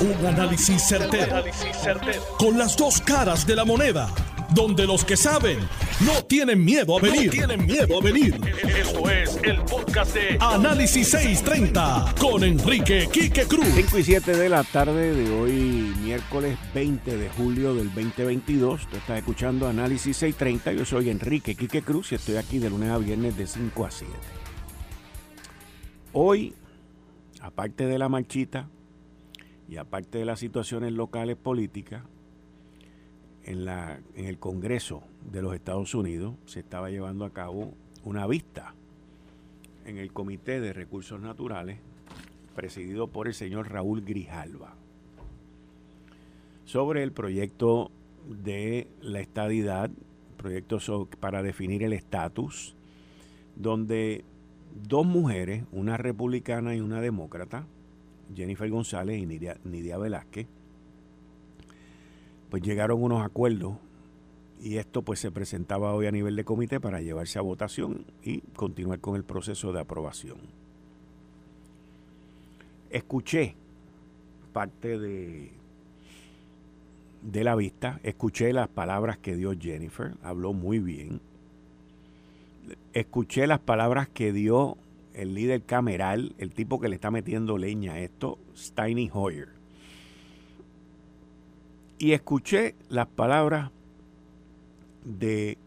Un análisis certero, Con las dos caras de la moneda. Donde los que saben no tienen miedo a venir. tienen miedo a venir. Esto es el podcast de Análisis 630 con Enrique Quique Cruz. 5 y 7 de la tarde de hoy, miércoles 20 de julio del 2022. Tú estás escuchando Análisis 630. Yo soy Enrique Quique Cruz y estoy aquí de lunes a viernes de 5 a 7. Hoy, aparte de la marchita y aparte de las situaciones locales políticas, en, la, en el Congreso de los Estados Unidos se estaba llevando a cabo una vista en el Comité de Recursos Naturales, presidido por el señor Raúl Grijalva, sobre el proyecto de la estadidad, proyecto para definir el estatus, donde dos mujeres, una republicana y una demócrata, Jennifer González y Nidia, Nidia Velázquez, pues llegaron unos acuerdos y esto pues se presentaba hoy a nivel de comité para llevarse a votación y continuar con el proceso de aprobación. Escuché parte de, de la vista, escuché las palabras que dio Jennifer, habló muy bien. Escuché las palabras que dio el líder cameral, el tipo que le está metiendo leña a esto, Steiny Hoyer y escuché las palabras de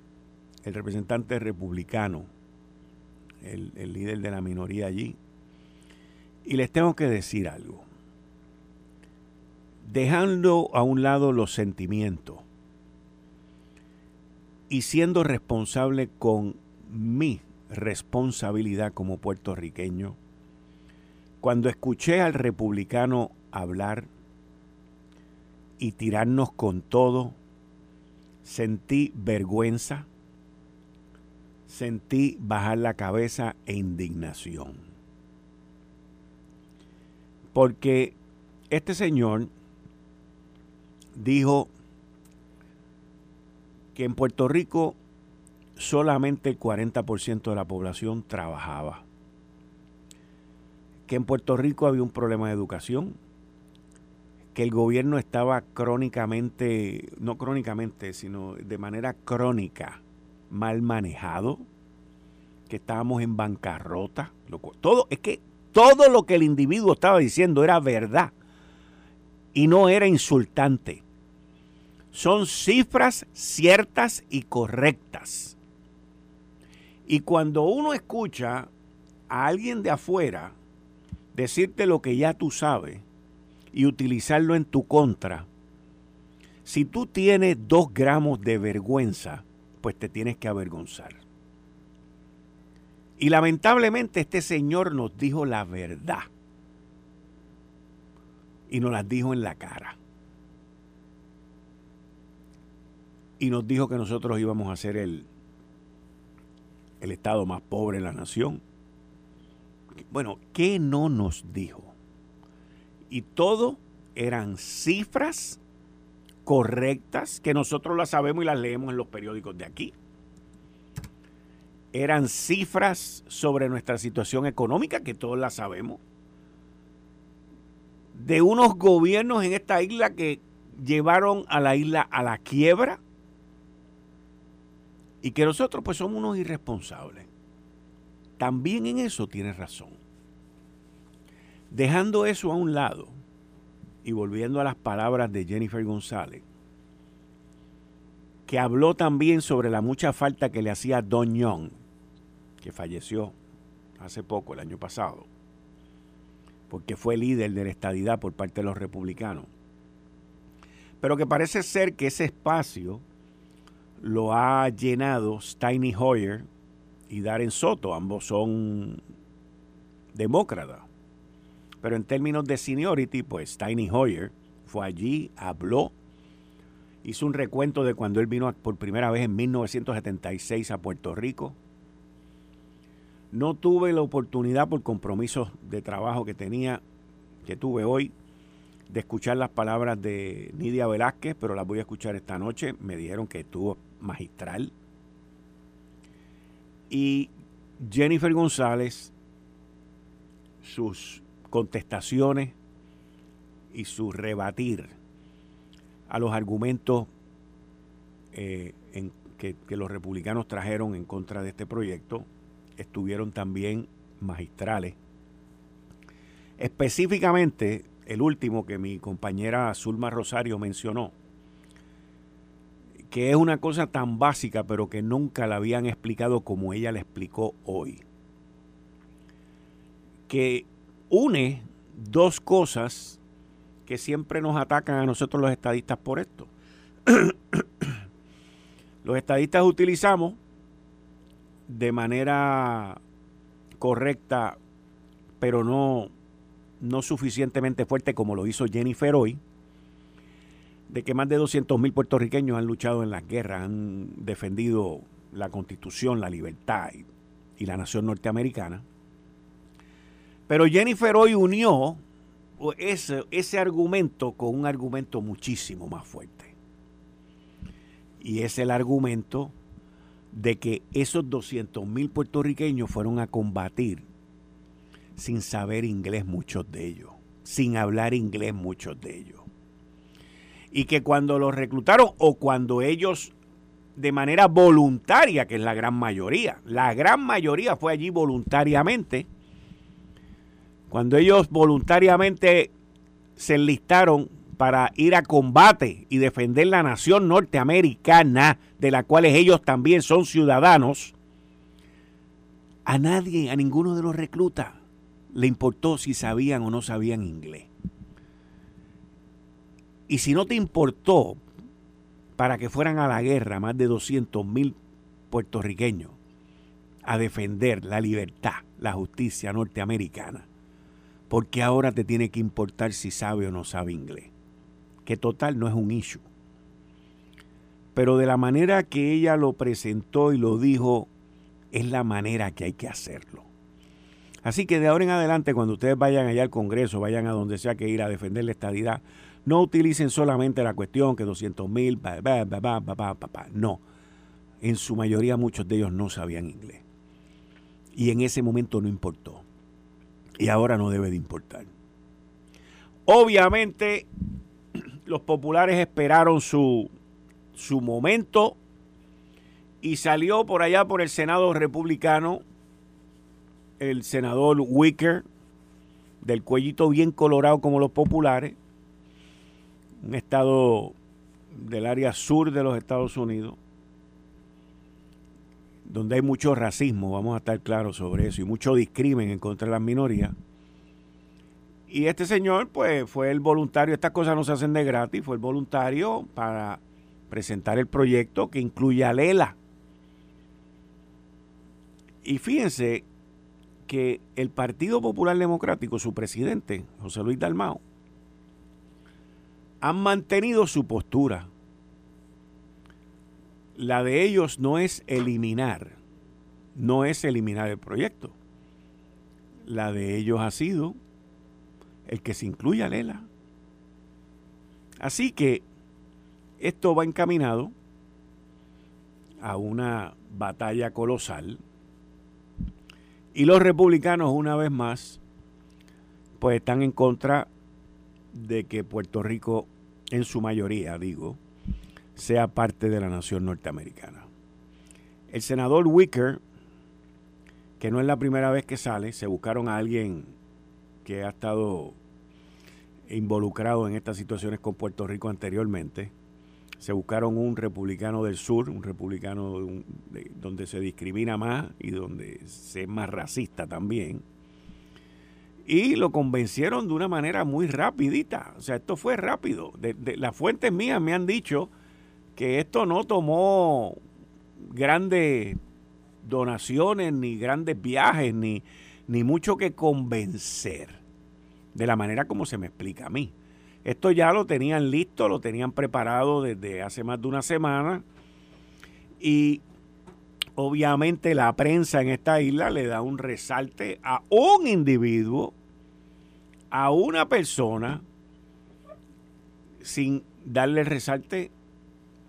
el representante republicano, el, el, líder de la minoría allí, y les tengo que decir algo. Dejando a un lado los sentimientos y siendo responsable con mi responsabilidad como puertorriqueño, cuando escuché al republicano hablar y tirarnos con todo, sentí vergüenza, sentí bajar la cabeza e indignación. Porque este señor dijo que en Puerto Rico solamente el 40% de la población trabajaba. Que en Puerto Rico había un problema de educación, que el gobierno estaba crónicamente, no crónicamente, sino de manera crónica, mal manejado, que estábamos en bancarrota. Todo, es que todo lo que el individuo estaba diciendo era verdad y no era insultante. Son cifras ciertas y correctas. Y cuando uno escucha a alguien de afuera decirte lo que ya tú sabes, y utilizarlo en tu contra, si tú tienes dos gramos de vergüenza, pues te tienes que avergonzar. Y lamentablemente este señor nos dijo la verdad. Y nos las dijo en la cara. Y nos dijo que nosotros íbamos a ser el, el estado más pobre de la nación. Bueno, ¿qué no nos dijo? y todo eran cifras correctas que nosotros las sabemos y las leemos en los periódicos de aquí. Eran cifras sobre nuestra situación económica que todos las sabemos. De unos gobiernos en esta isla que llevaron a la isla a la quiebra y que nosotros pues somos unos irresponsables. También en eso tiene razón. Dejando eso a un lado y volviendo a las palabras de Jennifer González, que habló también sobre la mucha falta que le hacía Don Young, que falleció hace poco, el año pasado, porque fue líder de la estadidad por parte de los republicanos. Pero que parece ser que ese espacio lo ha llenado Steiny Hoyer y Darren Soto, ambos son demócratas. Pero en términos de seniority, pues Tiny Hoyer fue allí, habló, hizo un recuento de cuando él vino por primera vez en 1976 a Puerto Rico. No tuve la oportunidad por compromisos de trabajo que tenía, que tuve hoy, de escuchar las palabras de Nidia Velázquez, pero las voy a escuchar esta noche. Me dijeron que estuvo magistral. Y Jennifer González, sus contestaciones y su rebatir a los argumentos eh, que, que los republicanos trajeron en contra de este proyecto estuvieron también magistrales. Específicamente, el último que mi compañera Zulma Rosario mencionó, que es una cosa tan básica, pero que nunca la habían explicado como ella la explicó hoy. Que une dos cosas que siempre nos atacan a nosotros los estadistas por esto. los estadistas utilizamos de manera correcta, pero no, no suficientemente fuerte como lo hizo Jennifer hoy, de que más de 200 mil puertorriqueños han luchado en las guerras, han defendido la constitución, la libertad y, la nación norteamericana. Pero Jennifer hoy unió ese, ese argumento con un argumento muchísimo más fuerte. Y es el argumento de que esos 200 mil puertorriqueños fueron a combatir sin saber inglés muchos de ellos, sin hablar inglés muchos de ellos. Y que cuando los reclutaron o cuando ellos de manera voluntaria, que es la gran mayoría, la gran mayoría fue allí voluntariamente, cuando ellos voluntariamente se enlistaron para ir a combate y defender la nación norteamericana, de la cual ellos también son ciudadanos, a nadie, a ninguno de los reclutas, le importó si sabían o no sabían inglés. Y si no te importó para que fueran a la guerra más de 200 mil puertorriqueños a defender la libertad, la justicia norteamericana, porque ahora te tiene que importar si sabe o no sabe inglés que total no es un issue. Pero de la manera que ella lo presentó y lo dijo, es la manera que hay que hacerlo. Así que de ahora en adelante, cuando ustedes vayan allá al Congreso, vayan a donde sea que ir a defender la estadidad, no utilicen solamente la cuestión que 200 mil, no. En su mayoría muchos de ellos no sabían inglés. Y en ese momento no importó. Y ahora no debe de importar. Obviamente los populares esperaron su, su momento y salió por allá por el Senado republicano el senador Wicker, del cuellito bien colorado como los populares, un estado del área sur de los Estados Unidos, donde hay mucho racismo, vamos a estar claros sobre eso, y mucho discrimen en contra de las minorías. Y este señor, pues, fue el voluntario, estas cosas no se hacen de gratis, fue el voluntario para presentar el proyecto que incluye a Lela. Y fíjense que el Partido Popular Democrático, su presidente, José Luis Dalmao, han mantenido su postura. La de ellos no es eliminar, no es eliminar el proyecto. La de ellos ha sido el que se incluya Lela. Así que esto va encaminado a una batalla colosal y los republicanos una vez más pues están en contra de que Puerto Rico en su mayoría, digo, sea parte de la nación norteamericana. El senador Wicker, que no es la primera vez que sale, se buscaron a alguien que ha estado involucrado en estas situaciones con Puerto Rico anteriormente. Se buscaron un republicano del sur, un republicano donde se discrimina más y donde se es más racista también. Y lo convencieron de una manera muy rapidita. O sea, esto fue rápido. De, las fuentes mías me han dicho que esto no tomó grandes donaciones, ni grandes viajes, ni, ni mucho que convencer, de la manera como se me explica a mí. Esto ya lo tenían listo, lo tenían preparado desde hace más de una semana y obviamente la prensa en esta isla le da un resalte a un individuo, a una persona, sin darle resalte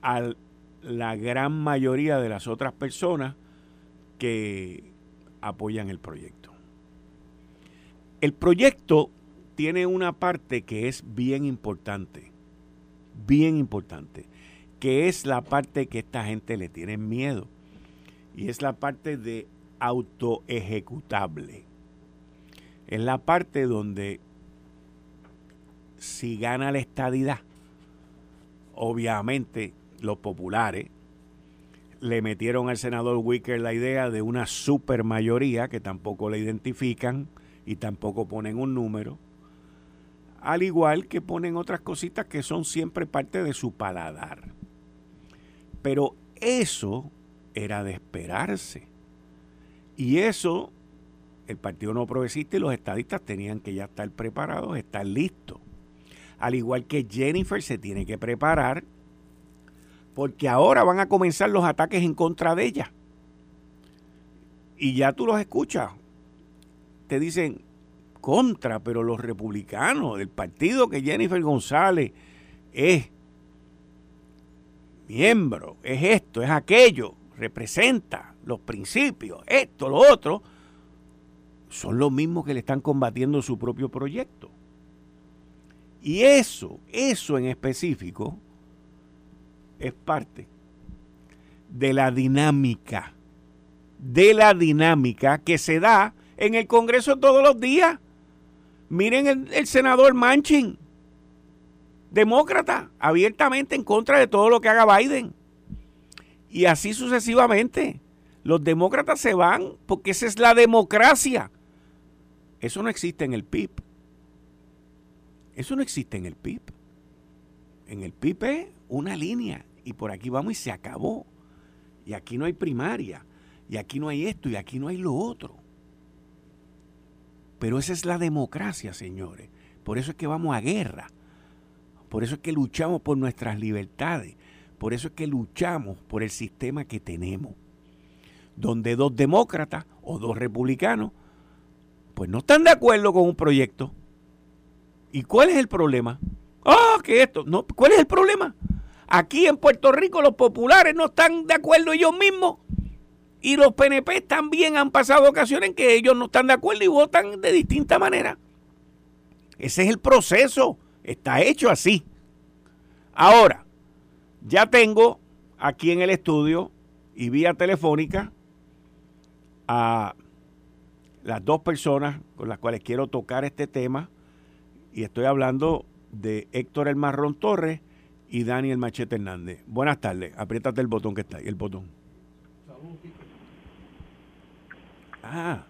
a la gran mayoría de las otras personas que apoyan el proyecto. El proyecto tiene una parte que es bien importante, bien importante, que es la parte que esta gente le tiene miedo, y es la parte de autoejecutable. Es la parte donde si gana la estadidad, obviamente los populares le metieron al senador Wicker la idea de una supermayoría que tampoco le identifican y tampoco ponen un número, al igual que ponen otras cositas que son siempre parte de su paladar. Pero eso era de esperarse. Y eso el Partido No Progresista y los estadistas tenían que ya estar preparados, estar listos. Al igual que Jennifer se tiene que preparar porque ahora van a comenzar los ataques en contra de ella. Y ya tú los escuchas. Te dicen contra, pero los republicanos del partido que Jennifer González es miembro, es esto, es aquello, representa los principios, esto, lo otro, son los mismos que le están combatiendo su propio proyecto. Y eso, eso en específico, es parte de la dinámica, de la dinámica que se da en el Congreso todos los días. Miren el, senador Manchin, demócrata, abiertamente en contra de todo lo que haga Biden. Y así sucesivamente. Los demócratas se van porque esa es la democracia. Eso no existe en el PIB. Eso no existe en el PIB. En el PIB es una línea y por aquí vamos y se acabó. Y aquí no hay primaria, y aquí no hay esto, y aquí no hay lo otro. Pero esa es la democracia, señores. Por eso es que vamos a guerra. Por eso es que luchamos por nuestras libertades. Por eso es que luchamos por el sistema que tenemos. Donde dos demócratas o dos republicanos, pues no están de acuerdo con un proyecto. ¿Y cuál es el problema? Ah, que esto. No, ¿cuál es el problema? Aquí en Puerto Rico los populares no están de acuerdo ellos mismos. Y los PNP también han pasado ocasiones en que ellos no están de acuerdo y votan de distinta manera. Ese es el proceso. Está hecho así. Ahora, ya tengo aquí en el estudio y vía telefónica a las dos personas con las cuales quiero tocar este tema. Y estoy hablando de Héctor El Marrón Torres y Daniel Machete Hernández. Buenas tardes. Apriétate el botón que está ahí, el botón. Ah.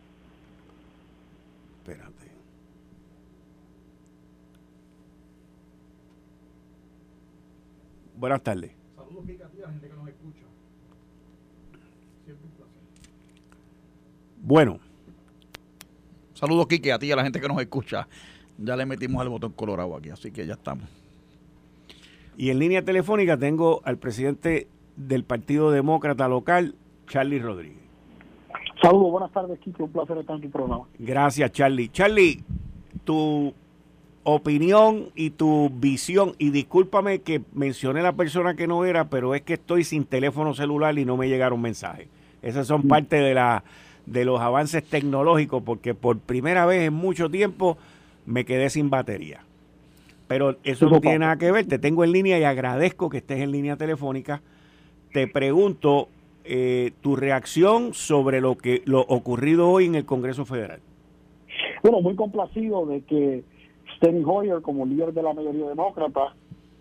Espérate. Buenas tardes. Saludos, Kike, a ti, a la gente que nos escucha. Siempre un placer. Bueno. Saludos, Kike, a ti y a la gente que nos escucha. Ya le metimos al botón colorado aquí, así que ya estamos. Y en línea telefónica tengo al presidente del Partido Demócrata local, Charlie Rodríguez. Saludos, buenas tardes, Kiko. Un placer estar en tu programa. Gracias, Charlie. Charlie, tu opinión y tu visión, y discúlpame que mencioné la persona que no era, pero es que estoy sin teléfono celular y no me llegaron mensajes. Esas son mm. parte de, la, de los avances tecnológicos, porque por primera vez en mucho tiempo me quedé sin batería. Pero eso no tiene nada que ver. Te tengo en línea y agradezco que estés en línea telefónica. Te pregunto eh, tu reacción sobre lo que lo ocurrido hoy en el Congreso Federal. Bueno, muy complacido de que Steny Hoyer, como líder de la mayoría demócrata,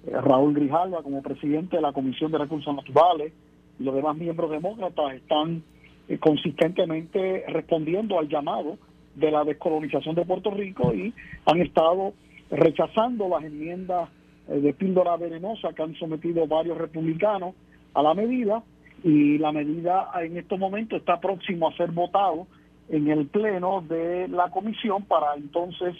eh, Raúl Grijalva, como presidente de la Comisión de Recursos Naturales, y los demás miembros demócratas están eh, consistentemente respondiendo al llamado de la descolonización de Puerto Rico y han estado rechazando las enmiendas eh, de píldora venenosa que han sometido varios republicanos a la medida y la medida en estos momentos está próximo a ser votado en el pleno de la comisión para entonces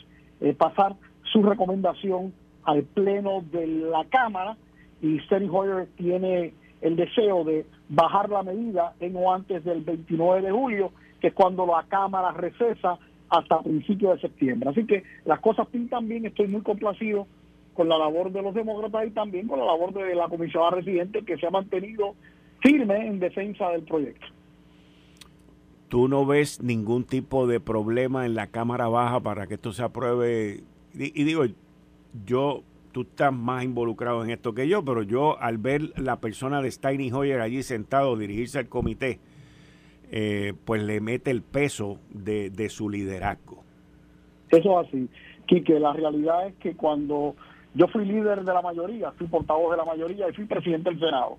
pasar su recomendación al pleno de la Cámara y Steny Hoyer tiene el deseo de bajar la medida en o antes del 29 de julio, que es cuando la Cámara recesa hasta principios de septiembre. Así que las cosas pintan bien, estoy muy complacido con la labor de los demócratas y también con la labor de la comisionada residente que se ha mantenido firme en defensa del proyecto. ¿Tú no ves ningún tipo de problema en la Cámara Baja para que esto se apruebe y, digo, yo, tú estás más involucrado en esto que yo, pero yo al ver la persona de Steiny Hoyer allí sentado, dirigirse al comité, eh, pues le mete el peso de, de su liderazgo. Eso es así. que la realidad es que cuando yo fui líder de la mayoría, fui portavoz de la mayoría y fui presidente del Senado.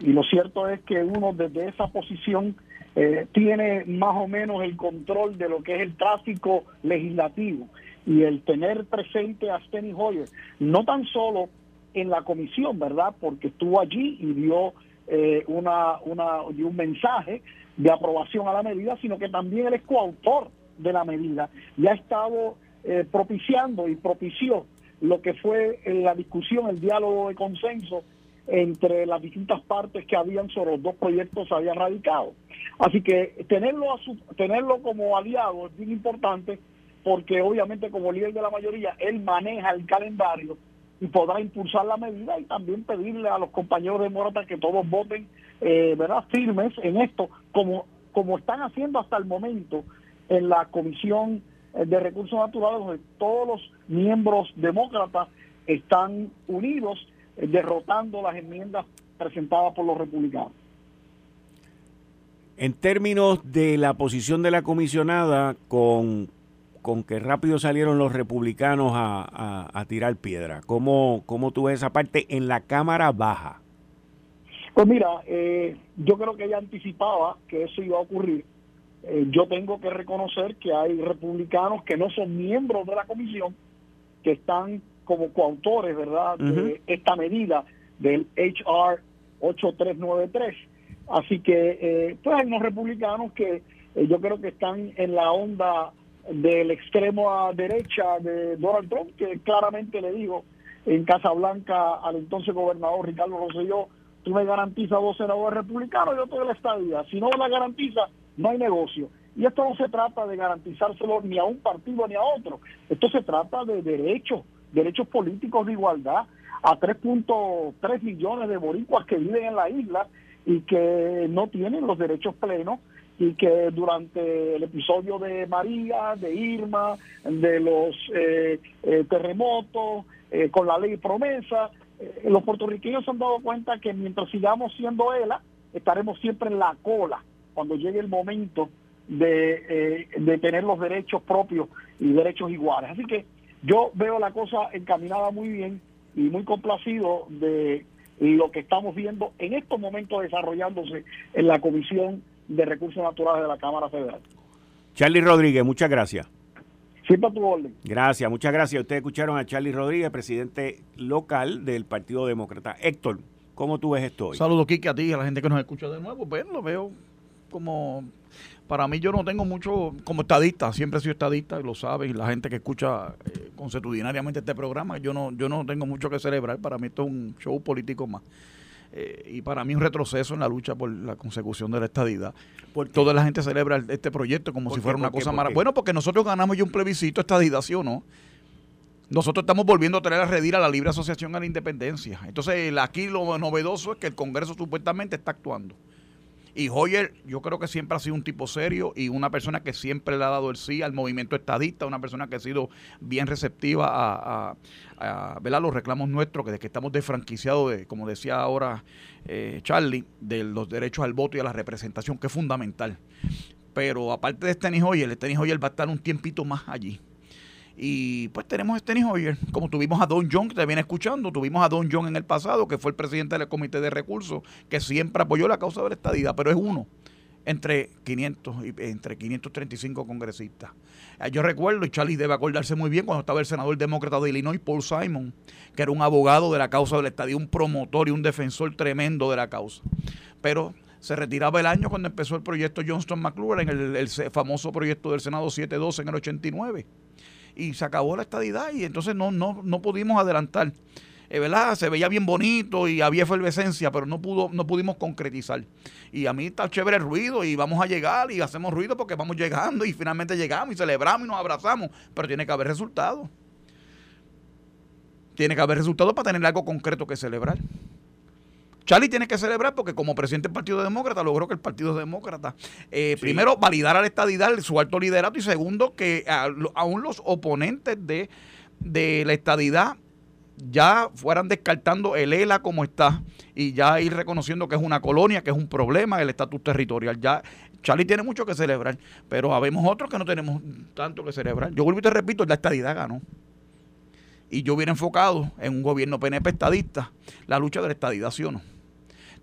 Y lo cierto es que uno desde esa posición eh, tiene más o menos el control de lo que es el tráfico legislativo y el tener presente a Steny Hoyer, no tan solo en la comisión, ¿verdad? Porque estuvo allí y dio eh, una, una, un mensaje de aprobación a la medida, sino que también él es coautor de la medida y ha estado eh, propiciando y propició lo que fue la discusión, el diálogo de consenso entre las distintas partes que habían sobre los dos proyectos habían radicado. Así que tenerlo, a su, tenerlo como aliado es bien importante porque obviamente como líder de la mayoría, él maneja el calendario y podrá impulsar la medida y también pedirle a los compañeros de Morata que todos voten eh, ¿verdad? firmes en esto, como, como están haciendo hasta el momento en la Comisión de Recursos Naturales, donde todos los miembros demócratas están unidos eh, derrotando las enmiendas presentadas por los republicanos. En términos de la posición de la comisionada, con, con que rápido salieron los republicanos a, tirar piedra, ¿cómo, ¿cómo tú ves esa parte en la Cámara Baja? Pues mira, eh, yo creo que ella anticipaba que eso iba a ocurrir eh, yo tengo que reconocer que hay republicanos que no son miembros de la comisión, que están como coautores, ¿verdad?, de esta medida del HR 8393. Así que, eh, pues hay unos republicanos que eh, yo creo que están en la onda del extremo a derecha de Donald Trump, que claramente le dijo en Casa Blanca al entonces gobernador Ricardo Rosselló, tú me garantizas dos senadores republicanos, yo te doy la estadía. Si no la garantiza, no hay negocio. Y esto no se trata de garantizárselo ni a un partido ni a otro. Esto se trata de derechos, derechos políticos de igualdad a 3.3 millones de boricuas que viven en la isla y que no tienen los derechos plenos y que durante el episodio de María, de Irma, de los eh, eh, terremotos, eh, con la ley promesa, los puertorriqueños se han dado cuenta que mientras sigamos siendo ELA, estaremos siempre en la cola cuando llegue el momento de, de tener los derechos propios y derechos iguales. Así que yo veo la cosa encaminada muy bien y muy complacido de lo que estamos viendo en estos momentos desarrollándose en la Comisión de Recursos Naturales de la Cámara Federal. Charlie Rodríguez, muchas gracias. Siempre a tu orden. Gracias, muchas gracias. Ustedes escucharon a Charlie Rodríguez, presidente local del Partido Demócrata. Héctor, ¿cómo tú ves esto hoy? Saludos, Kike, a ti y a la gente que nos escucha de nuevo. Bueno, lo veo como para mí yo no tengo mucho como estadista, siempre he sido estadista, lo sabes, y la gente que escucha eh, consuetudinariamente este programa, yo no yo no tengo mucho que celebrar, para mí esto es un show político más. Eh, y para mí un retroceso en la lucha por la consecución de la estadidad. Toda la gente celebra este proyecto como si fuera una cosa maravillosa. Bueno, porque nosotros ganamos ya un plebiscito estadidad, ¿sí o no? Nosotros estamos volviendo a traer a redir a la libre asociación a la independencia. Entonces, aquí lo novedoso es que el Congreso supuestamente está actuando. Y Hoyer, yo creo que siempre ha sido un tipo serio y una persona que siempre le ha dado el sí al movimiento estadista, una persona que ha sido bien receptiva a, a, los reclamos nuestros, que de que estamos desfranquiciados, de, como decía ahora eh, Charlie, de los derechos al voto y a la representación, que es fundamental. Pero aparte de Steny Hoyer, Steny Hoyer va a estar un tiempito más allí. Y pues tenemos a Steny Hoyer, como tuvimos a Don John, que te viene escuchando, tuvimos a Don John en el pasado, que fue el presidente del Comité de Recursos, que siempre apoyó la causa de la estadía, pero es uno entre 500 y entre 535 congresistas. Eh, yo recuerdo, y Charlie debe acordarse muy bien, cuando estaba el senador demócrata de Illinois, Paul Simon, que era un abogado de la causa de la estadía, un promotor y un defensor tremendo de la causa. Pero se retiraba el año cuando empezó el proyecto Johnston McLuhan, el, el famoso proyecto del Senado 712 en el 89 y se acabó la estadidad y entonces no, no, no pudimos adelantar. Eh, ¿verdad? Se veía bien bonito y había efervescencia, pero no pudo, no pudimos concretizar. Y a mí está chévere el ruido y vamos a llegar y hacemos ruido porque vamos llegando y finalmente llegamos y celebramos y nos abrazamos, pero tiene que haber resultados. Tiene que haber resultados para tener algo concreto que celebrar. Charlie tiene que celebrar porque como presidente del Partido Demócrata logró que el Partido Demócrata, eh, primero, validara la estadidad, su alto liderato y segundo, que aún los oponentes de de la estadidad ya fueran descartando el ELA como está y ya ir reconociendo que es una colonia, que es un problema, el estatus territorial. Ya Charlie tiene mucho que celebrar, pero habemos otros que no tenemos tanto que celebrar. Yo vuelvo y te repito, la estadidad ganó. Y yo hubiera enfocado en un gobierno PNP estadista la lucha de la estadidad, ¿sí o no?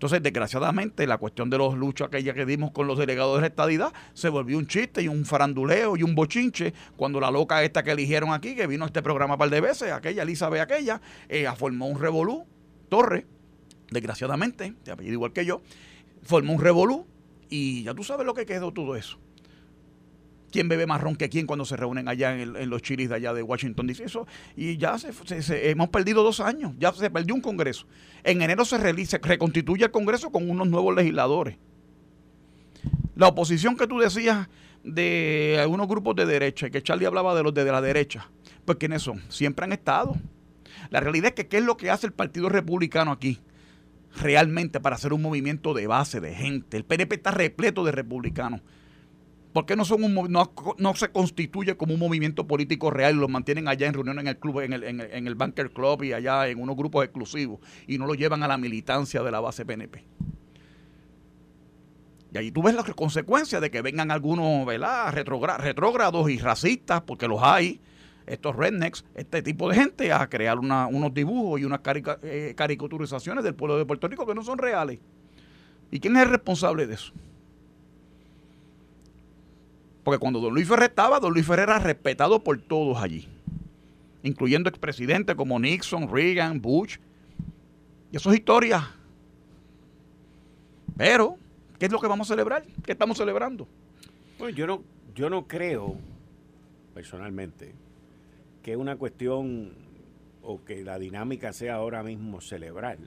Entonces, desgraciadamente, la cuestión de los luchos aquella que dimos con los delegados de la estadidad se volvió un chiste y un faranduleo y un bochinche cuando la loca esta que eligieron aquí, que vino a este programa un par de veces, aquella Elizabeth aquella, eh, formó un revolú, Torre, desgraciadamente, de apellido igual que yo, formó un revolú y ya tú sabes lo que quedó todo eso quién bebe más ron que quién cuando se reúnen allá en, los chiris de allá de Washington DC. y ya se, hemos perdido dos años, ya se perdió un Congreso. En enero se, se reconstituye el Congreso con unos nuevos legisladores. La oposición que tú decías de algunos grupos de derecha, que Charlie hablaba de los de la derecha, pues ¿quiénes son? Siempre han estado. La realidad es que ¿qué es lo que hace el Partido Republicano aquí? Realmente para hacer un movimiento de base, de gente. El PNP está repleto de republicanos ¿Por qué no, se constituye como un movimiento político real y lo mantienen allá en reuniones en el club, en el, en, el, Banker Club y allá en unos grupos exclusivos y no lo llevan a la militancia de la base PNP? Y ahí tú ves las consecuencias de que vengan algunos retrógrados y racistas, porque los hay, estos rednecks, este tipo de gente, a crear unos dibujos y unas eh, caricaturizaciones del pueblo de Puerto Rico que no son reales. ¿Y quién es el responsable de eso? Porque cuando don Luis Ferrer estaba, don Luis Ferrer era respetado por todos allí, incluyendo expresidentes como Nixon, Reagan, Bush. Y eso es historia. Pero, ¿qué es lo que vamos a celebrar? ¿Qué estamos celebrando? Bueno, yo no, yo no creo, personalmente, que una cuestión o que la dinámica sea ahora mismo celebrar.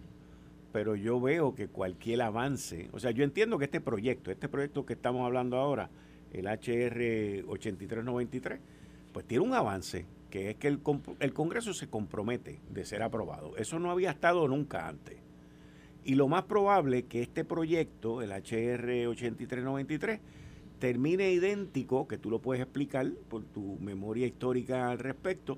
Pero yo veo que cualquier avance, o sea, yo entiendo que este proyecto, este proyecto que estamos hablando ahora, el HR 8393, pues tiene un avance, que es que el, Congreso se compromete de ser aprobado. Eso no había estado nunca antes. Y lo más probable que este proyecto, el HR 8393, termine idéntico, que tú lo puedes explicar por tu memoria histórica al respecto,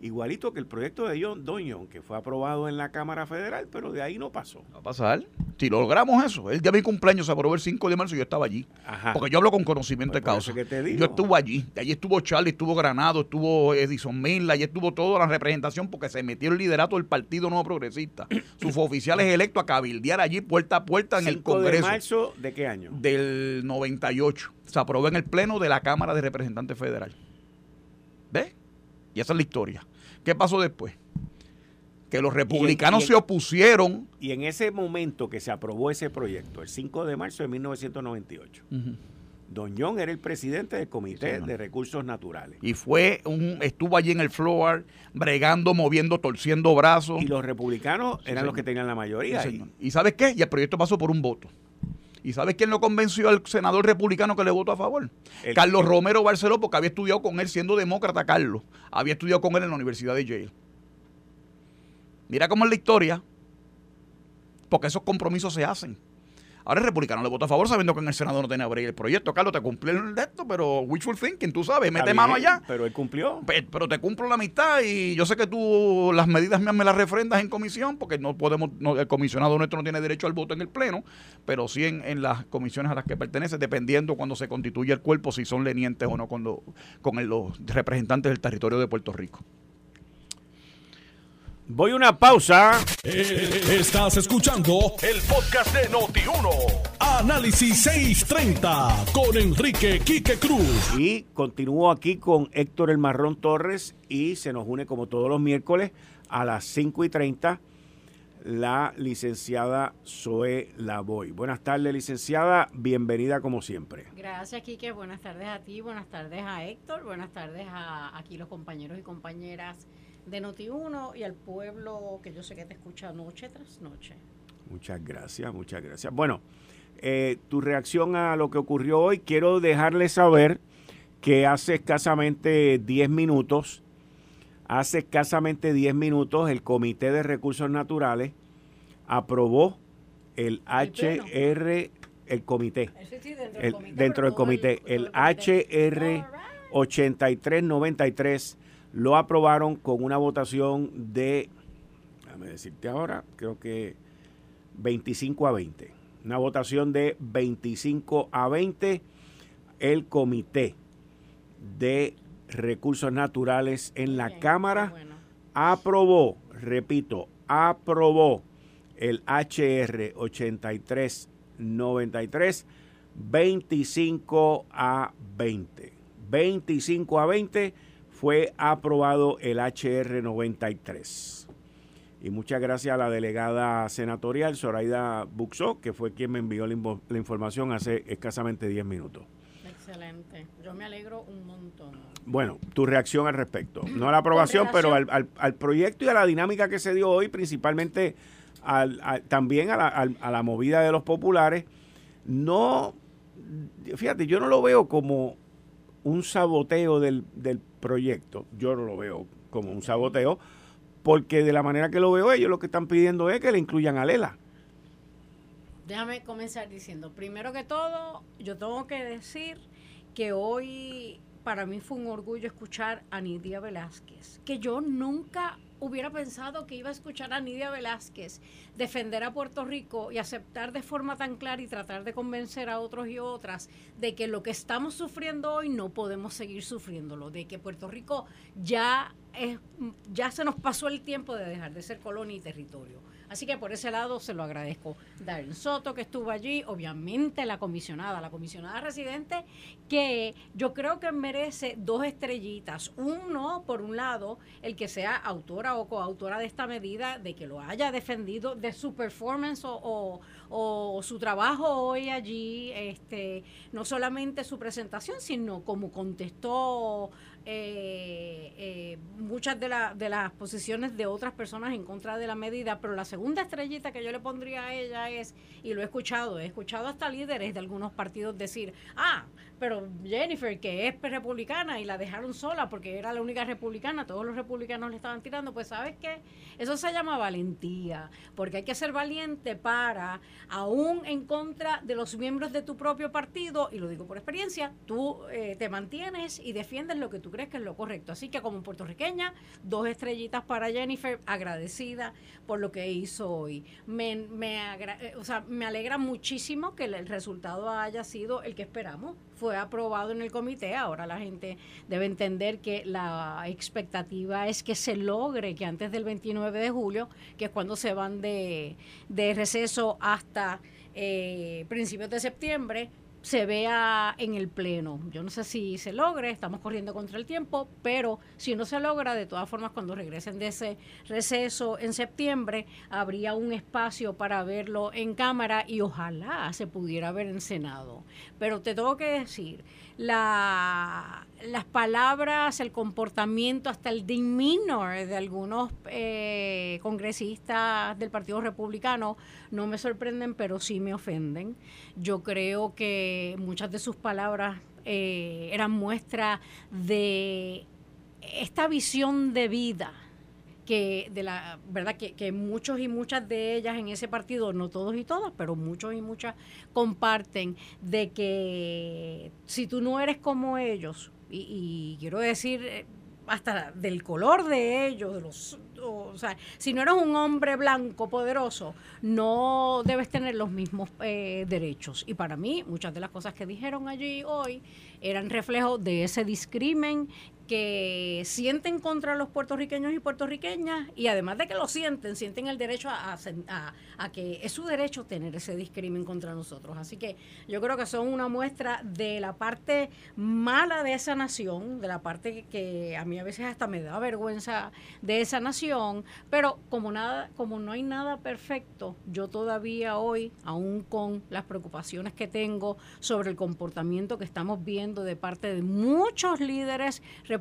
igualito que el proyecto de John Doñón, que fue aprobado en la Cámara Federal, pero de ahí no pasó. Va a pasar. Si logramos eso, el día de mi cumpleaños se aprobó el 5 de marzo y yo estaba allí. Porque yo hablo con conocimiento de causa. Que te digo. Yo estuve allí. Allí estuvo Charlie, estuvo Granado, estuvo Edison Miller, allí estuvo toda la representación porque se metió el liderato del Partido Nuevo Progresista. Sus oficiales electos a cabildear allí puerta a puerta en el Congreso. de marzo de qué año? Del 98. Se aprobó en el Pleno de la Cámara de Representantes Federal. Y esa es la historia. ¿Qué pasó después? Que los republicanos se opusieron. Y en ese momento que se aprobó ese proyecto, el 5 de marzo de 1998, Don John era el presidente del Comité de Recursos Naturales. Y fue un, estuvo allí en el floor, bregando, moviendo, torciendo brazos. Y los republicanos eran los que tenían la mayoría. ¿Y sabes qué? Y el proyecto pasó por un voto. ¿Y sabes quién lo convenció al senador republicano que le votó a favor? Carlos Romero Barceló, porque había estudiado con él siendo demócrata, Carlos. Había estudiado con él en la Universidad de Yale. Mira cómo es la historia, porque esos compromisos se hacen. Ahora el republicano le votó a favor sabiendo que en el Senado no tenía abrir el proyecto. Carlos, te cumplió el esto, pero wishful thinking, tú sabes, mete mano allá. Pero él cumplió. Pero, te cumplo la mitad y yo sé que tú las medidas mías me las refrendas en comisión porque no podemos, el comisionado nuestro no tiene derecho al voto en el Pleno, pero sí en, las comisiones a las que pertenece, dependiendo cuando se constituye el cuerpo, si son lenientes o no con, con los representantes del territorio de Puerto Rico. Voy a una pausa. Eh, estás escuchando el podcast de Noti1. Análisis 630 con Enrique Quique Cruz. Y continúo aquí con Héctor El Marrón Torres y se nos une como todos los miércoles a las 5 y 30 la licenciada Zoe Lavoy. Buenas tardes, licenciada. Bienvenida como siempre. Gracias, Quique. Buenas tardes a ti, buenas tardes a Héctor, buenas tardes a aquí los compañeros y compañeras de Noti1 y al pueblo que yo sé que te escucha noche tras noche. Muchas gracias, muchas gracias. Bueno, eh, tu reacción a lo que ocurrió hoy, quiero dejarle saber que hace escasamente 10 minutos, hace escasamente 10 minutos el Comité de Recursos Naturales aprobó el, HR, el comité, dentro, del comité, dentro del comité, el HR 8393 lo aprobaron con una votación de, déjame decirte ahora, creo que 25 a 20. Una votación de 25 a 20. El comité de recursos naturales en la Cámara aprobó, repito, aprobó el HR 8393 25 a 20. 25 a 20 fue aprobado el HR 93. Y muchas gracias a la delegada senatorial Zoraida Buxó, que fue quien me envió la, la información hace escasamente 10 minutos. Excelente. Yo me alegro un montón. Bueno, tu reacción al respecto. No a la aprobación, pero al, al, proyecto y a la dinámica que se dio hoy, principalmente al, también a la, a la movida de los populares. No, fíjate, yo no lo veo como un saboteo del, del proyecto. Yo no lo veo como un saboteo, porque de la manera que lo veo ellos, lo que están pidiendo es que le incluyan a Lela. Déjame comenzar diciendo, primero que todo, yo tengo que decir que hoy para mí fue un orgullo escuchar a Nidia Velázquez, que yo nunca hubiera pensado que iba a escuchar a Nidia Velázquez defender a Puerto Rico y aceptar de forma tan clara y tratar de convencer a otros y otras de que lo que estamos sufriendo hoy no podemos seguir sufriéndolo, de que Puerto Rico ya es, ya se nos pasó el tiempo de dejar de ser colonia y territorio. Así que por ese lado se lo agradezco. Darren Soto, que estuvo allí, obviamente la comisionada, la comisionada residente, que yo creo que merece dos estrellitas. Uno, por un lado, el que sea autora o coautora de esta medida, de que lo haya defendido, de su performance o, su trabajo hoy allí, este, no solamente su presentación, sino como contestó eh, eh, muchas de, de las posiciones de otras personas en contra de la medida, pero la segunda estrellita que yo le pondría a ella es, y lo he escuchado, he escuchado hasta líderes de algunos partidos decir, ah, pero Jennifer, que es republicana y la dejaron sola porque era la única republicana, todos los republicanos le estaban tirando, pues sabes qué, eso se llama valentía, porque hay que ser valiente para, aún en contra de los miembros de tu propio partido, y lo digo por experiencia, tú eh, te mantienes y defiendes lo que tú crees que es lo correcto. Así que como puertorriqueña, dos estrellitas para Jennifer, agradecida por lo que hizo hoy. Me, me, eh, o sea, me alegra muchísimo que el resultado haya sido el que esperamos. Fue aprobado en el comité. Ahora la gente debe entender que la expectativa es que se logre que antes del 29 de julio, que es cuando se van de, de receso hasta eh, principios de septiembre, se vea en el pleno. Yo no sé si se logre, estamos corriendo contra el tiempo, pero si no se logra, de todas formas, cuando regresen de ese receso en septiembre, habría un espacio para verlo en Cámara y ojalá se pudiera ver en Senado. Pero te tengo que decir, la, las palabras, el comportamiento, hasta el demeanor de algunos eh, congresistas del Partido Republicano no me sorprenden, pero sí me ofenden. Yo creo que muchas de sus palabras eh, eran muestra de esta visión de vida que de la verdad que, que, muchos y muchas de ellas en ese partido, no todos y todas, pero muchos y muchas comparten de que si tú no eres como ellos, y, quiero decir eh, hasta del color de ellos, los, o, sea, si no eres un hombre blanco poderoso, no debes tener los mismos eh, derechos. Y para mí, muchas de las cosas que dijeron allí hoy eran reflejo de ese discrimen que sienten contra los puertorriqueños y puertorriqueñas y además de que lo sienten, sienten el derecho a, que es su derecho tener ese discrimen contra nosotros. Así que yo creo que son una muestra de la parte mala de esa nación, de la parte que, a mí a veces hasta me da vergüenza de esa nación, pero como nada, como no hay nada perfecto, yo todavía hoy, aún con las preocupaciones que tengo sobre el comportamiento que estamos viendo de parte de muchos líderes republicanos,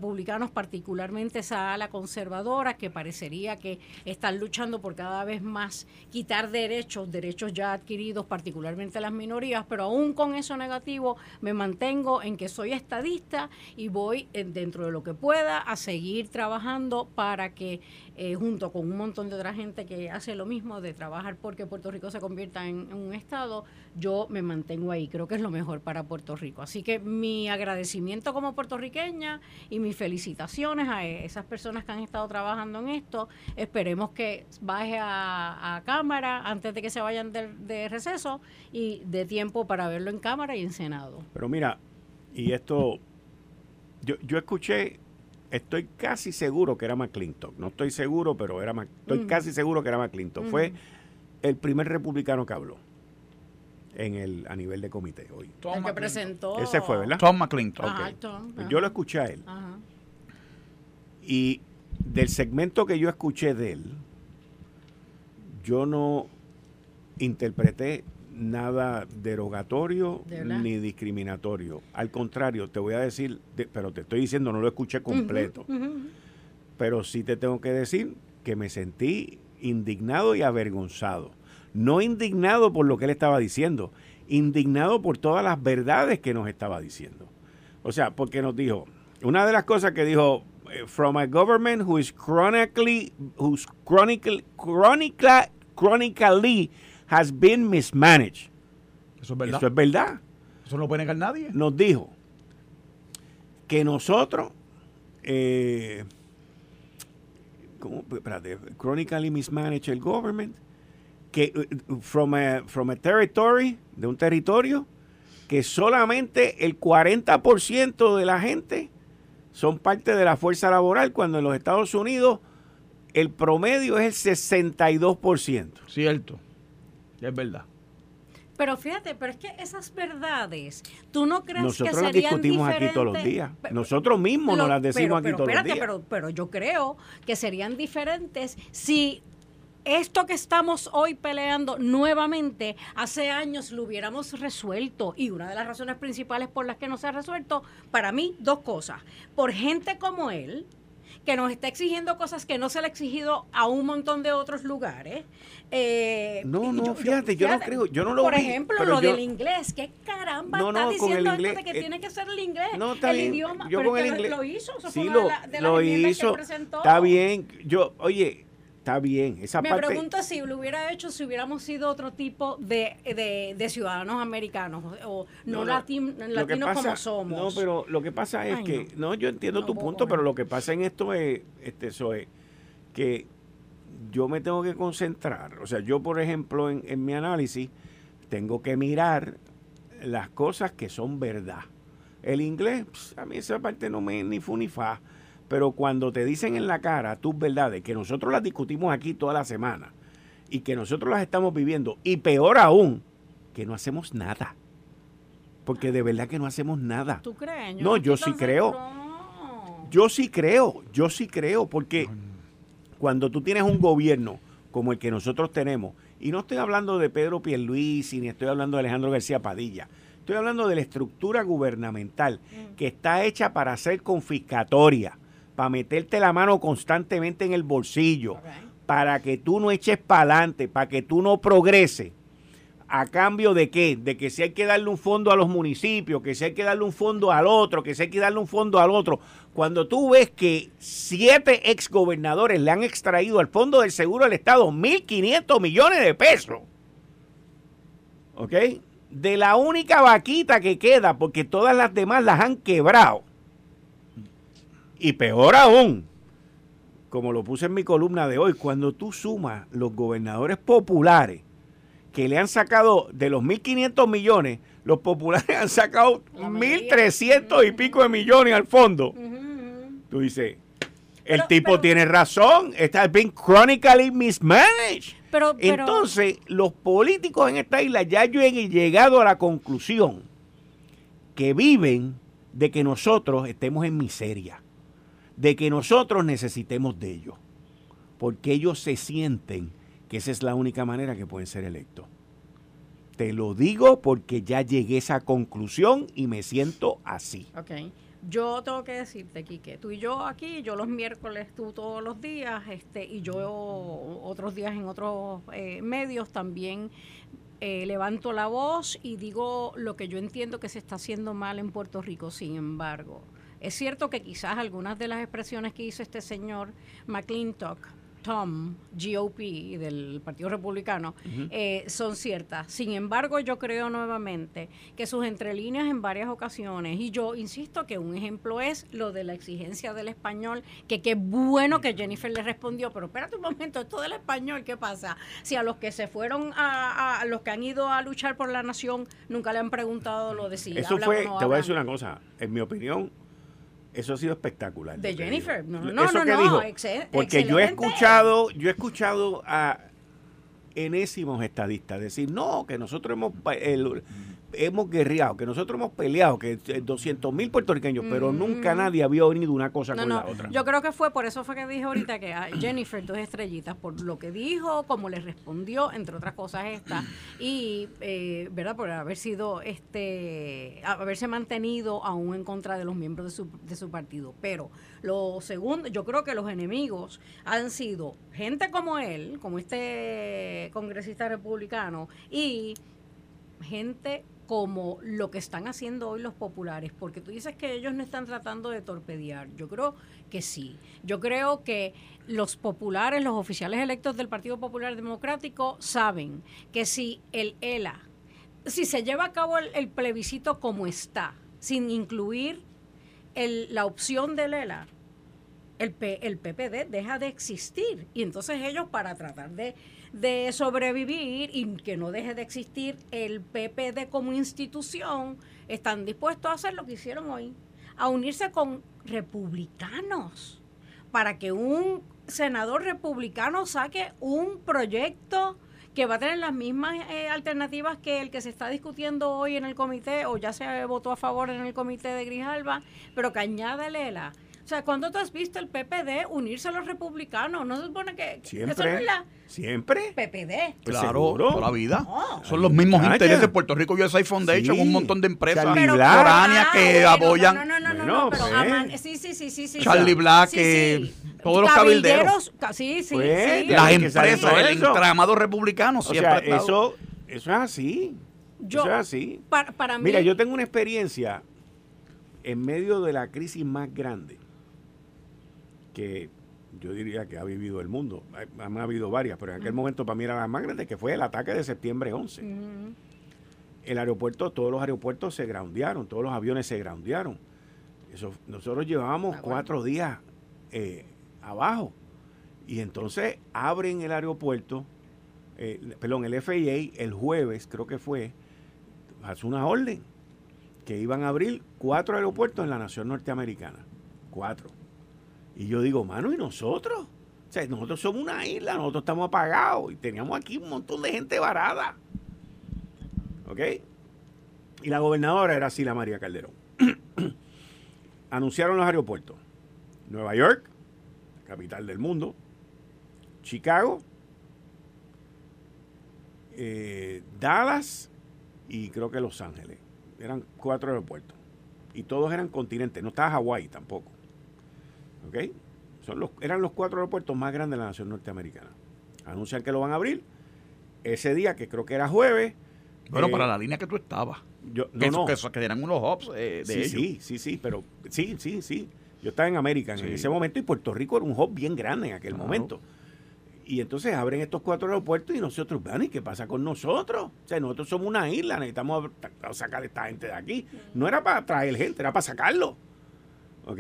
particularmente esa ala conservadora, que parecería que están luchando por cada vez más quitar derechos, derechos ya adquiridos, particularmente las minorías, pero aún con eso negativo me mantengo en que soy estadista y voy eh, dentro de lo que pueda a seguir trabajando para que eh, junto con un montón de otra gente que hace lo mismo, de trabajar porque Puerto Rico se convierta en, un Estado, yo me mantengo ahí. Creo que es lo mejor para Puerto Rico. Así que mi agradecimiento como puertorriqueña y mis felicitaciones a esas personas que han estado trabajando en esto. Esperemos que baje a, Cámara antes de que se vayan de, de receso y de tiempo para verlo en Cámara y en Senado. Pero mira, y esto, yo, yo escuché estoy casi seguro que era McClintock. No estoy seguro, pero era estoy casi seguro que era McClintock. Fue el primer republicano que habló en el a nivel de comité hoy. el que presentó. Ese fue, ¿verdad? Tom McClintock. Pues yo lo escuché a él. Y del segmento que yo escuché de él, yo no interpreté nada derogatorio ni discriminatorio. Al contrario, te voy a decir, pero te estoy diciendo, no lo escuché completo. Pero sí te tengo que decir que me sentí indignado y avergonzado. No indignado por lo que él estaba diciendo, indignado por todas las verdades que nos estaba diciendo. O sea, porque nos dijo, una de las cosas que dijo, eh, from a government who is chronically, who's chronically, chronically, chronically has been mismanaged. Eso es verdad. Eso es verdad. Eso no lo puede negar nadie. Nos dijo que nosotros, eh, ¿cómo? Espérate, chronically mismanaged el government, que uh, from a, from a territory, de un territorio, que solamente el 40% de la gente son parte de la fuerza laboral, cuando en los Estados Unidos el promedio es el 62%. Cierto. Es verdad. Pero fíjate, pero es que esas verdades, ¿tú no crees que serían las discutimos aquí todos los días. Nosotros mismos nos las decimos aquí todos los días. Pero, pero yo creo que serían diferentes si esto que estamos hoy peleando nuevamente, hace años lo hubiéramos resuelto. Y una de las razones principales por las que no se ha resuelto, para mí, dos cosas. Por gente como él, que nos está exigiendo cosas que no se le ha exigido a un montón de otros lugares. Eh, no, no, fíjate, yo no creo, yo no lo Por ejemplo, lo del inglés, ¿qué caramba no, está diciendo de que eh, tiene que ser el inglés? No, está el bien, idioma, yo con el inglés, lo hizo, eso sí, lo, lo hizo, está bien, yo, oye, está bien. Esa Me pregunto si lo hubiera hecho si hubiéramos sido otro tipo de, de, ciudadanos americanos o no, latinos como somos. No, pero lo que pasa es que, no, yo entiendo tu punto, pero lo que pasa en esto es, este, eso es que yo me tengo que concentrar. O sea, yo, por ejemplo, en, en mi análisis, tengo que mirar las cosas que son verdad. El inglés, pues, a mí esa parte no me ni fu ni fa. Pero cuando te dicen en la cara tus verdades, que nosotros las discutimos aquí toda la semana y que nosotros las estamos viviendo, y peor aún, que no hacemos nada. Porque de verdad que no hacemos nada. ¿Tú crees? no, yo sí creo. Yo sí creo, yo sí creo, porque cuando tú tienes un gobierno como el que nosotros tenemos, y no estoy hablando de Pedro Pierluisi, ni estoy hablando de Alejandro García Padilla, estoy hablando de la estructura gubernamental mm. que está hecha para ser confiscatoria para meterte la mano constantemente en el bolsillo, para que tú no eches para adelante, para que tú no progreses. ¿A cambio de qué? De que si hay que darle un fondo a los municipios, que si hay que darle un fondo al otro, que si hay que darle un fondo al otro. Cuando tú ves que siete exgobernadores le han extraído al Fondo del Seguro del Estado 1.500 millones de pesos. ¿Ok? De la única vaquita que queda, porque todas las demás las han quebrado. Y peor aún, como lo puse en mi columna de hoy, cuando tú sumas los gobernadores populares que le han sacado de los 1.500 millones, los populares han sacado 1.300 y pico de millones al fondo. Tú dices, el tipo tiene razón, está being chronically mismanaged. Pero, Entonces, los políticos en esta isla ya han llegado a la conclusión que viven de que nosotros estemos en miseria de que nosotros necesitemos de ellos, porque ellos se sienten que esa es la única manera que pueden ser electos. Te lo digo porque ya llegué a esa conclusión y me siento así. Ok. Yo tengo que decirte, Quique, tú y yo aquí, yo los miércoles, tú todos los días, este, y yo otros días en otros eh, medios también eh, levanto la voz y digo lo que yo entiendo que se está haciendo mal en Puerto Rico. Sin embargo, es cierto que quizás algunas de las expresiones que hizo este señor McClintock Tom, GOP, del Partido Republicano, eh, son ciertas. Sin embargo, yo creo nuevamente que sus entrelíneas en varias ocasiones, y yo insisto que un ejemplo es lo de la exigencia del español, que qué bueno que Jennifer le respondió, pero espérate un momento, esto del español, ¿qué pasa? Si a los que se fueron, a, los que han ido a luchar por la nación, nunca le han preguntado lo de si Eso fue, te voy a decir una cosa, en mi opinión, eso ha sido espectacular. De Jennifer. No, no, no, no, Porque yo he escuchado, yo he escuchado a enésimos estadistas decir, no, que nosotros hemos, el, hemos guerreado, que nosotros hemos peleado, que 200 mil puertorriqueños, pero nunca nadie había unido una cosa con la otra. Yo creo que fue, por eso fue que dije ahorita que a Jennifer dos estrellitas, por lo que dijo, como le respondió, entre otras cosas esta, y, eh, ¿verdad? Por haber sido, este, haberse mantenido aún en contra de los miembros de su, de su partido. Pero lo segundo, yo creo que los enemigos han sido gente como él, como este congresista republicano, y gente como lo que están haciendo hoy los populares, porque tú dices que ellos no están tratando de torpedear. Yo creo que sí. Yo creo que los populares, los oficiales electos del Partido Popular Democrático, saben que si el ELA, si se lleva a cabo el, plebiscito como está, sin incluir la opción del ELA, el, PPD deja de existir. Y entonces ellos, para tratar de de sobrevivir y que no deje de existir el PPD como institución, están dispuestos a hacer lo que hicieron hoy, a unirse con republicanos para que un senador republicano saque un proyecto que va a tener las mismas eh, alternativas que el que se está discutiendo hoy en el comité o ya se votó a favor en el comité de Grijalba, pero que añade Lela o sea, ¿cuándo tú has visto el PPD unirse a los republicanos? ¿No se supone que siempre? ¿Siempre? PPD. Pues claro, toda la vida. Son los mismos intereses de Puerto Rico USA Foundation, un montón de empresas foráneas que apoyan. No, no, no, no, pero pues. sí, sí, sí, sí, sí. Charlie Black, que todos los cabilderos. Sí, sí, pues, sí. Las empresas, el entramado republicano siempre o sea, eso, eso es así. eso es así. Para, mí, Mira, yo tengo una experiencia en medio de la crisis más grande que yo diría que ha vivido el mundo. Han habido varias, pero en aquel momento para mí era la más grande, que fue el ataque de septiembre 11. El aeropuerto, todos los aeropuertos se groundearon, todos los aviones se groundearon. Eso, nosotros llevábamos ah, cuatro días eh, abajo. Y entonces abren el aeropuerto, eh, perdón, el FAA el jueves, creo que fue, hace una orden que iban a abrir cuatro aeropuertos en la nación norteamericana. Cuatro. Y yo digo, mano, ¿y nosotros? O sea, nosotros somos una isla, nosotros estamos apagados y teníamos aquí un montón de gente varada. ¿Ok? Y la gobernadora era Sila María Calderón. Anunciaron los aeropuertos. Nueva York, capital del mundo. Chicago. Eh, Dallas y creo que Los Ángeles. Eran cuatro aeropuertos. Y todos eran continentes. No estaba Hawái tampoco. ¿Ok? Son los, eran los cuatro aeropuertos más grandes de la nación norteamericana. Anuncian que lo van a abrir ese día, que creo que era jueves. Bueno, eh, para la línea que tú estabas. Yo, no, que, Que, eran unos hubs eh, de sí, ellos. Sí, sí, sí, pero sí, sí, sí. Yo estaba en América en ese momento y Puerto Rico era un hub bien grande en aquel momento. Y entonces abren estos cuatro aeropuertos y nosotros, ¿y qué pasa con nosotros? O sea, nosotros somos una isla, necesitamos sacar a esta gente de aquí. No era para traer gente, era para sacarlo. ¿Ok?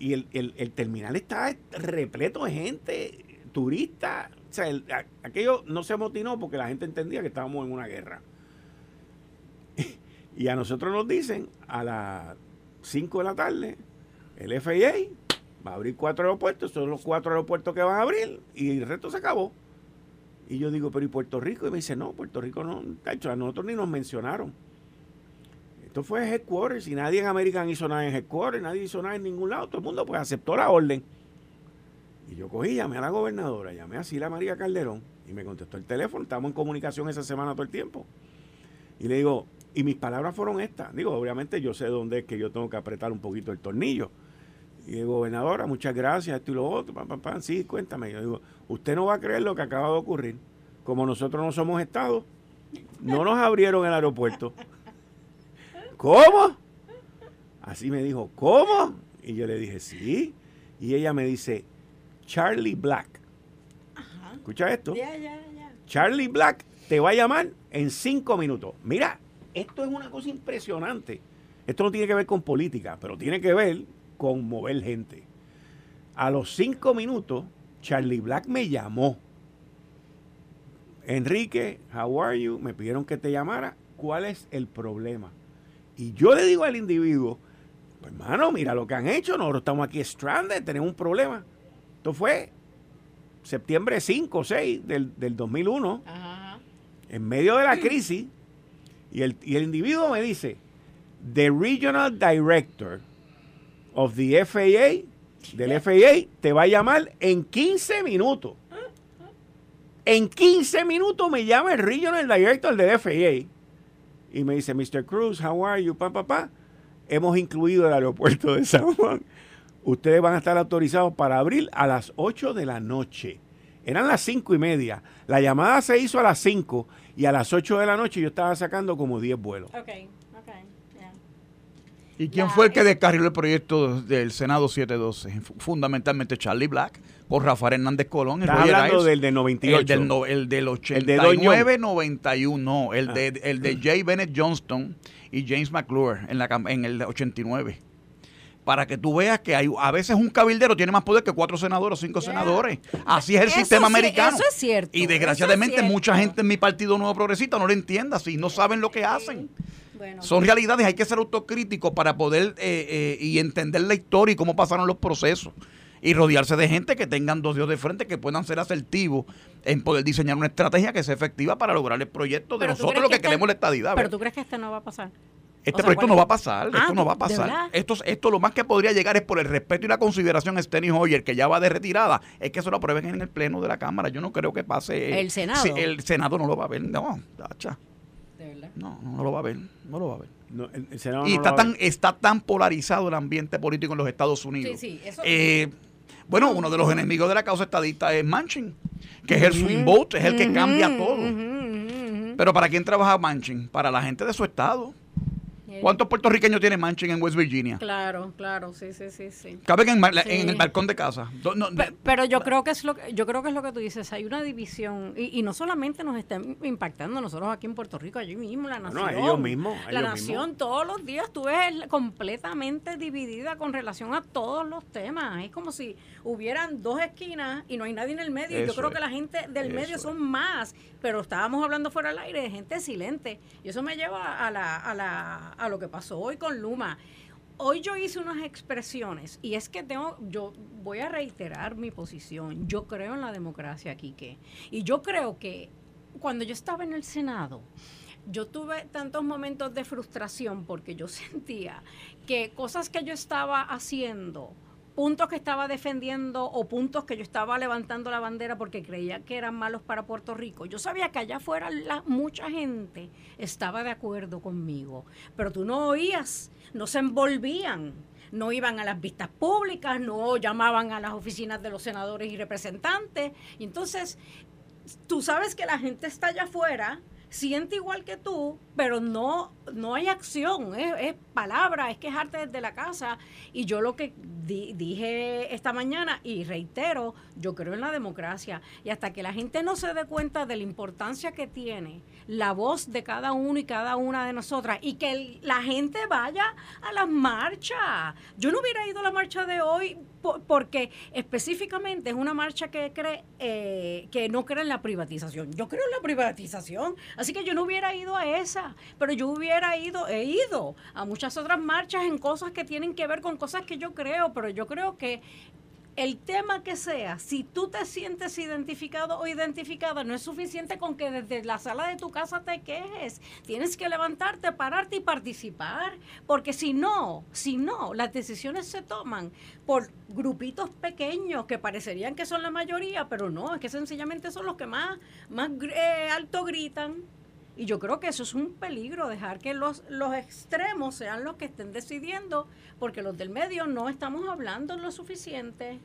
Y el, el, terminal está repleto de gente, turistas. O sea, aquello no se amotinó porque la gente entendía que estábamos en una guerra. y a nosotros nos dicen a las 5 de la tarde, el FAA va a abrir cuatro aeropuertos, son los cuatro aeropuertos que van a abrir y el resto se acabó. Y yo digo, pero ¿y Puerto Rico? Y me dice, no, Puerto Rico no, hecho, a nosotros ni nos mencionaron. Esto fue headquarters y nadie en American hizo nada en headquarters, nadie hizo nada en ningún lado. Todo el mundo pues aceptó la orden. Y yo cogí, llamé a la gobernadora, llamé a Sila María Calderón y me contestó el teléfono. Estábamos en comunicación esa semana todo el tiempo. Y le digo, y mis palabras fueron estas. Digo, obviamente yo sé dónde es que yo tengo que apretar un poquito el tornillo. Y digo, gobernadora, muchas gracias, esto y lo otro. sí, cuéntame. Yo digo, usted no va a creer lo que acaba de ocurrir. Como nosotros no somos Estado, no nos abrieron el aeropuerto. ¿Cómo? Así me dijo, ¿cómo? Y yo le dije, sí. Y ella me dice, Charlie Black, escucha esto. Charlie Black te va a llamar en cinco minutos. Mira, esto es una cosa impresionante. Esto no tiene que ver con política, pero tiene que ver con mover gente. A los cinco minutos, Charlie Black me llamó. Enrique, how are you? Me pidieron que te llamara. ¿Cuál es el problema? Y yo le digo al individuo, pues hermano, mira lo que han hecho, nosotros estamos aquí stranded, tenemos un problema. Esto fue septiembre 5 o 6 del, 2001, en medio de la crisis, y el, y el individuo me dice, the regional director of the FAA, del FAA, te va a llamar en 15 minutos. En 15 minutos me llama el regional director del FAA y me dice, Mr. Cruz, how are you? Pa, pa, pa. Hemos incluido el aeropuerto de San Juan. Ustedes van a estar autorizados para abrir a las 8 de la noche. Eran las 5 y media. La llamada se hizo a las 5 y a las 8 de la noche yo estaba sacando como 10 vuelos. Okay. ¿Y quién fue el que descarriló el proyecto del Senado 712? Fundamentalmente Charlie Black, por Rafael Hernández Colón. Estás hablando del de 98. El del, no, el del 89, 91, no, el, de, ah. el de J. Bennett Johnston y James McClure en, la, en el 89 para que tú veas que hay a veces un cabildero tiene más poder que cuatro senadores o cinco senadores. Así es el sistema americano. Eso es cierto. Y desgraciadamente mucha gente en mi partido nuevo progresista no lo entiende así, no saben lo que hacen. Son realidades, hay que ser autocrítico para poder eh, eh, y entender la historia y cómo pasaron los procesos. Y rodearse de gente que tengan dos dios de frente, que puedan ser asertivos en poder diseñar una estrategia que sea efectiva para lograr el proyecto de nosotros lo que, queremos la estadidad. Pero tú crees que este no va a pasar. Este proyecto no va a pasar, esto ah, no va a pasar. Esto, esto lo más que podría llegar es por el respeto y la consideración a Steny Hoyer, que ya va de retirada, es que eso lo aprueben en el pleno de la Cámara. Yo no creo que pase. El Senado. el Senado no lo va a ver. No, tacha. No, no lo va a ver, no lo va a ver. y está tan, está tan polarizado el ambiente político en los Estados Unidos. Eh, bueno, uno de los enemigos de la causa estadista es Manchin, que es el swing vote, es el que cambia todo. Pero ¿para quién trabaja Manchin? Para la gente de su estado. ¿Cuántos puertorriqueños tiene Manchin en West Virginia? Claro, claro, sí, sí, sí, sí. Caben en, el balcón de casa. pero, yo creo que es lo que, yo creo que es lo que tú dices. Hay una división y, no solamente nos está impactando nosotros aquí en Puerto Rico, allí mismo la nación. No, ellos mismos. La nación todos los días tú ves completamente dividida con relación a todos los temas. Es como si hubieran dos esquinas y no hay nadie en el medio. yo creo que la gente del medio son más. Pero estábamos hablando fuera del aire de gente silente y eso me lleva a la, a la a lo que pasó hoy con Luma. Hoy yo hice unas expresiones y es que tengo, yo voy a reiterar mi posición. Yo creo en la democracia, Quique. Y yo creo que cuando yo estaba en el Senado, yo tuve tantos momentos de frustración porque yo sentía que cosas que yo estaba haciendo, puntos que estaba defendiendo o puntos que yo estaba levantando la bandera porque creía que eran malos para Puerto Rico. Yo sabía que allá afuera la, mucha gente estaba de acuerdo conmigo, pero tú no oías, no se envolvían, no iban a las vistas públicas, no llamaban a las oficinas de los senadores y representantes. Entonces, tú sabes que la gente está allá afuera siente igual que tú, pero no, no hay acción, es, palabra, es quejarte desde la casa. Y yo lo que dije esta mañana y reitero, yo creo en la democracia. Y hasta que la gente no se dé cuenta de la importancia que tiene la voz de cada uno y cada una de nosotras y que la gente vaya a las marchas. Yo no hubiera ido a la marcha de hoy porque específicamente es una marcha que cree eh, que no cree en la privatización. Yo creo en la privatización, así que yo no hubiera ido a esa, pero yo hubiera ido, he ido a muchas otras marchas en cosas que tienen que ver con cosas que yo creo, pero yo creo que el tema que sea, si tú te sientes identificado o identificada, no es suficiente con que desde la sala de tu casa te quejes. Tienes que levantarte, pararte y participar. Porque si no, si no, las decisiones se toman por grupitos pequeños que parecerían que son la mayoría, pero no, es que sencillamente son los que más, más eh, alto gritan. Y yo creo que eso es un peligro, dejar que los, los extremos sean los que estén decidiendo, porque los del medio no estamos hablando lo suficiente.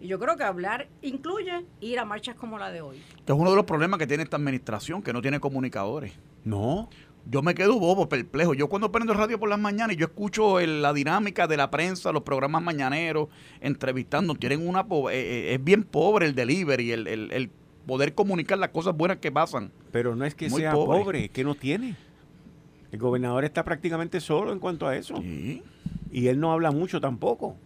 Y yo creo que hablar incluye ir a marchas como la de hoy. es uno de los problemas que tiene esta administración, que no tiene comunicadores. No. Yo me quedo bobo, perplejo. Yo cuando prendo radio por las mañanas y yo escucho la dinámica de la prensa, los programas mañaneros, entrevistando, tienen una eh, eh, es bien pobre el delivery, el, el poder comunicar las cosas buenas que pasan. Pero no es que Muy sea pobre. pobre. que no tiene. El gobernador está prácticamente solo en cuanto a eso. Sí. Y él no habla mucho tampoco.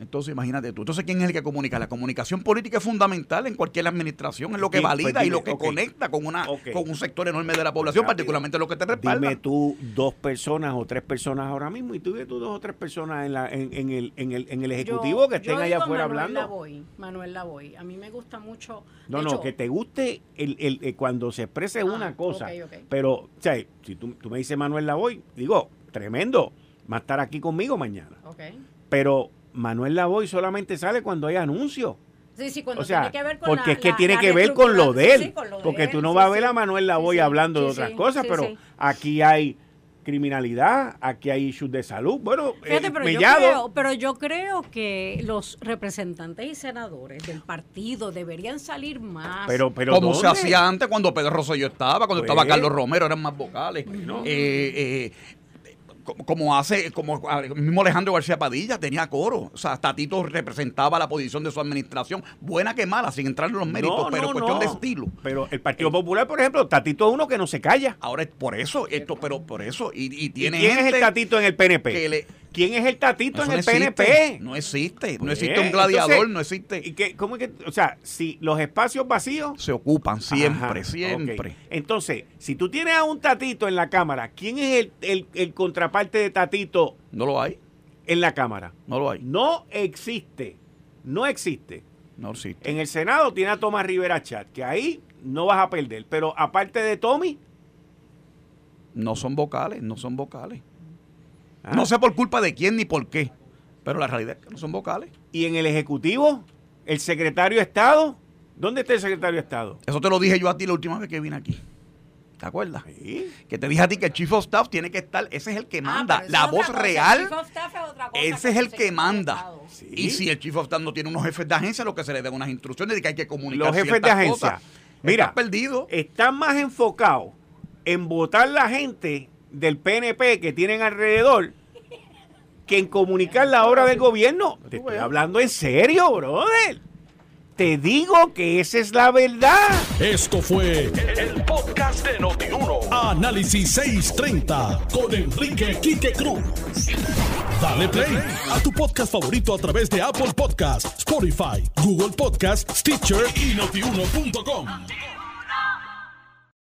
Entonces, imagínate tú. Entonces, ¿quién es el que comunica? La comunicación política es fundamental en cualquier administración, es lo que pues valida y dime, lo que conecta con una con un sector enorme de la población, Rápido. particularmente lo que te respalda. Dime tú dos personas o tres personas ahora mismo y tú ves tú dos o tres personas en, la, en, en el, en, el, en el ejecutivo Yo- que estén yo allá digo afuera Manuel hablando. Lavoy, Manuel Lavoy. A mí me gusta mucho. No, de no, hecho, que te guste el, el, el- cuando se exprese Ah, una cosa. Pero, o sea, si tú, tú me dices Manuel Lavoy, digo, tremendo, va a estar aquí conmigo mañana. Pero Manuel Lavoy solamente sale cuando hay anuncios. Sí, sí, cuando O sea, tiene que ver con porque la- es que la- tiene la que ver con lo de él. reestructura- sí, sí, con lo de porque él, tú no sí, vas a ver a Manuel Lavoy Sí, sí, hablando de otras sí, cosas, sí, pero sí. aquí hay criminalidad, aquí hay issues de salud. Bueno, Fíjate, eh, pero, yo creo, pero yo creo que los representantes y senadores del partido deberían salir más. pero, pero como se hacía antes cuando Pedro Rosselló estaba, cuando Pues. estaba Carlos Romero, eran más vocales. Eh, eh, como hace, como el mismo Alejandro García Padilla tenía coro. O sea, Tatito representaba la posición de su administración, buena que mala, sin entrar en los méritos, No, pero no, cuestión no. de estilo. Eh, Pero el Partido Popular, por ejemplo, Tatito es uno que no se calla. Ahora es por eso, esto, pero por eso, y, y ¿Y tiene ¿Quién es el Tatito en el PNP? que le- ¿Quién es el Tatito Eso en el no existe, PNP? No existe, no Pues, existe un gladiador, entonces, no existe. ¿Y qué, cómo es que, o sea, si los espacios vacíos Se ocupan siempre, Ajá, siempre. Entonces, si tú tienes a un Tatito en la Cámara, ¿quién es el, el- el contraparte de Tatito No lo hay, en la Cámara? no lo hay, No existe. No existe. no existe. En el Senado tiene a Tomás Rivera Chat, que ahí no vas a perder. Pero aparte de Tommy, No son vocales, no son vocales. Ah, No sé por culpa de quién ni por qué, pero la realidad es que no son vocales. y en el Ejecutivo, el secretario de Estado, ¿dónde está el secretario de Estado? Eso te lo dije yo a ti la última vez que vine aquí. ¿Te acuerdas? Sí. Que te dije a ti que el Chief of Staff tiene que estar, ese es el que Ah, manda, la voz cosa. real. Chief of Staff es otra cosa Ese es el que manda. Sí. Y si el Chief of Staff no tiene unos jefes de agencia, lo que se le den unas instrucciones de que hay que comunicar Los jefes de agencia. cosas. Mira, Estás perdido. están más enfocados en votar la gente del PNP que tienen alrededor que en comunicar la obra del gobierno. Te estoy hablando en serio, brother. Te digo que esa es la verdad. Esto fue el podcast de Notiuno. Análisis 630 con Enrique Quique Cruz. Dale play a tu podcast favorito a través de Apple Podcasts, Spotify, Google Podcasts, Stitcher y notiuno.com.